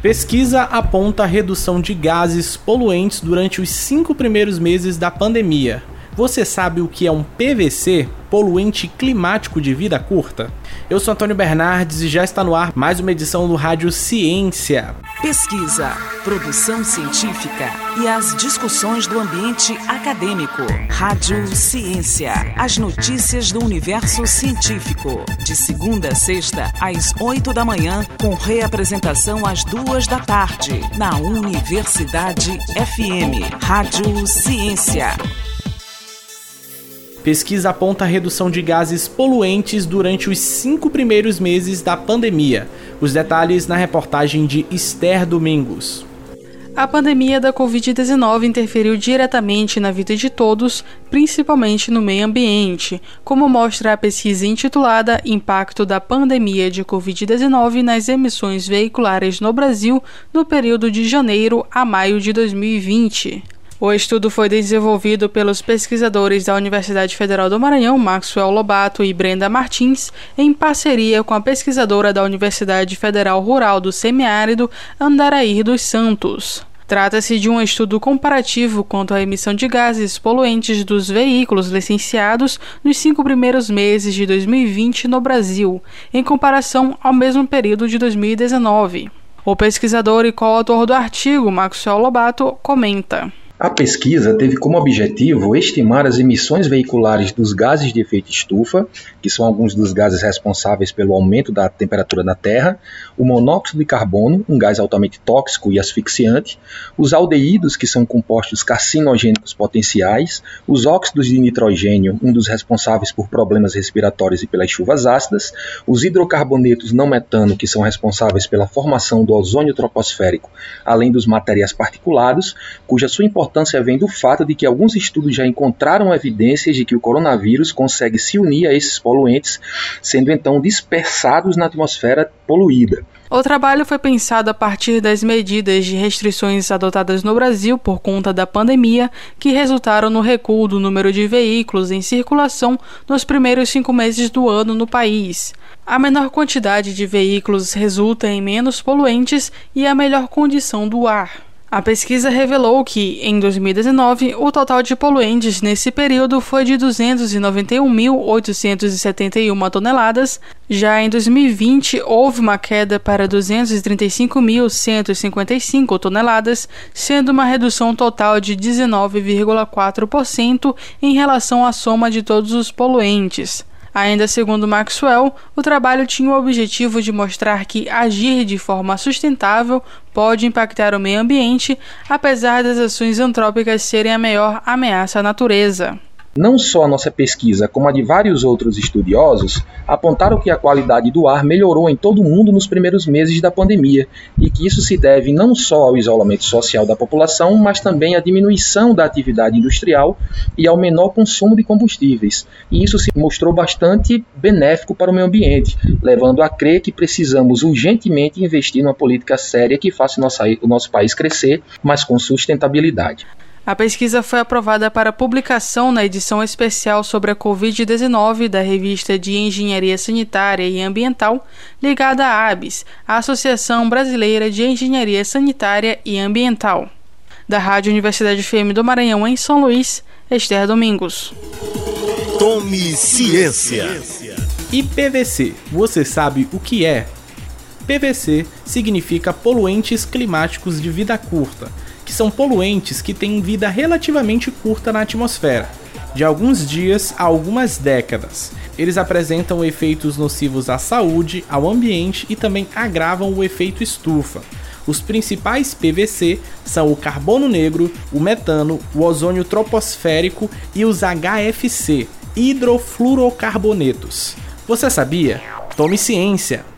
Pesquisa aponta redução de gases poluentes durante os cinco primeiros meses da pandemia. Você sabe o que é um PVC, poluente climático de vida curta? Eu sou Antônio Bernardes e já está no ar mais uma edição do Rádio Ciência. Pesquisa, produção científica e as discussões do ambiente acadêmico. Rádio Ciência, as notícias do universo científico. De segunda a sexta, às oito da manhã, com reapresentação às duas da tarde, na Universidade FM. Rádio Ciência. Pesquisa aponta redução de gases poluentes durante os cinco primeiros meses da pandemia. Os detalhes na reportagem de Esther Domingos. A pandemia da Covid-19 interferiu diretamente na vida de todos, principalmente no meio ambiente, como mostra a pesquisa intitulada Impacto da Pandemia de Covid-19 nas Emissões Veiculares no Brasil no período de janeiro a maio de 2020. O estudo foi desenvolvido pelos pesquisadores da Universidade Federal do Maranhão, Maxwell Lobato e Brenda Martins, em parceria com a pesquisadora da Universidade Federal Rural do Semiárido, Andaraí dos Santos. Trata-se de um estudo comparativo quanto à emissão de gases poluentes dos veículos licenciados nos cinco primeiros meses de 2020 no Brasil, em comparação ao mesmo período de 2019. O pesquisador e coautor do artigo, Maxwell Lobato, comenta. A pesquisa teve como objetivo estimar as emissões veiculares dos gases de efeito estufa, que são alguns dos gases responsáveis pelo aumento da temperatura da Terra, o monóxido de carbono, um gás altamente tóxico e asfixiante, os aldeídos, que são compostos carcinogênicos potenciais, os óxidos de nitrogênio, um dos responsáveis por problemas respiratórios e pelas chuvas ácidas, os hidrocarbonetos não metano, que são responsáveis pela formação do ozônio troposférico, além dos materiais particulados, cuja sua importância importância vem do fato de que alguns estudos já encontraram evidências de que o coronavírus consegue se unir a esses poluentes, sendo então dispersados na atmosfera poluída. O trabalho foi pensado a partir das medidas de restrições adotadas no Brasil por conta da pandemia, que resultaram no recuo do número de veículos em circulação nos primeiros cinco meses do ano no país. A menor quantidade de veículos resulta em menos poluentes e a melhor condição do ar. A pesquisa revelou que, em 2019, o total de poluentes nesse período foi de 291.871 toneladas. Já em 2020, houve uma queda para 235.155 toneladas, sendo uma redução total de 19,4% em relação à soma de todos os poluentes. Ainda segundo Maxwell, o trabalho tinha o objetivo de mostrar que agir de forma sustentável pode impactar o meio ambiente, apesar das ações antrópicas serem a maior ameaça à natureza. Não só a nossa pesquisa, como a de vários outros estudiosos, apontaram que a qualidade do ar melhorou em todo o mundo nos primeiros meses da pandemia e que isso se deve não só ao isolamento social da população, mas também à diminuição da atividade industrial e ao menor consumo de combustíveis. E isso se mostrou bastante benéfico para o meio ambiente, levando a crer que precisamos urgentemente investir numa política séria que faça o nosso país crescer, mas com sustentabilidade. A pesquisa foi aprovada para publicação na edição especial sobre a Covid-19 da revista de Engenharia Sanitária e Ambiental, ligada à ABS, a Associação Brasileira de Engenharia Sanitária e Ambiental. Da Rádio Universidade FM do Maranhão, em São Luís, Esther Domingos. Tome ciência. E PVC, você sabe o que é? PVC significa poluentes climáticos de vida curta que são poluentes que têm vida relativamente curta na atmosfera, de alguns dias a algumas décadas. Eles apresentam efeitos nocivos à saúde, ao ambiente e também agravam o efeito estufa. Os principais PVC são o carbono negro, o metano, o ozônio troposférico e os HFC, hidrofluorocarbonetos. Você sabia? Tome ciência!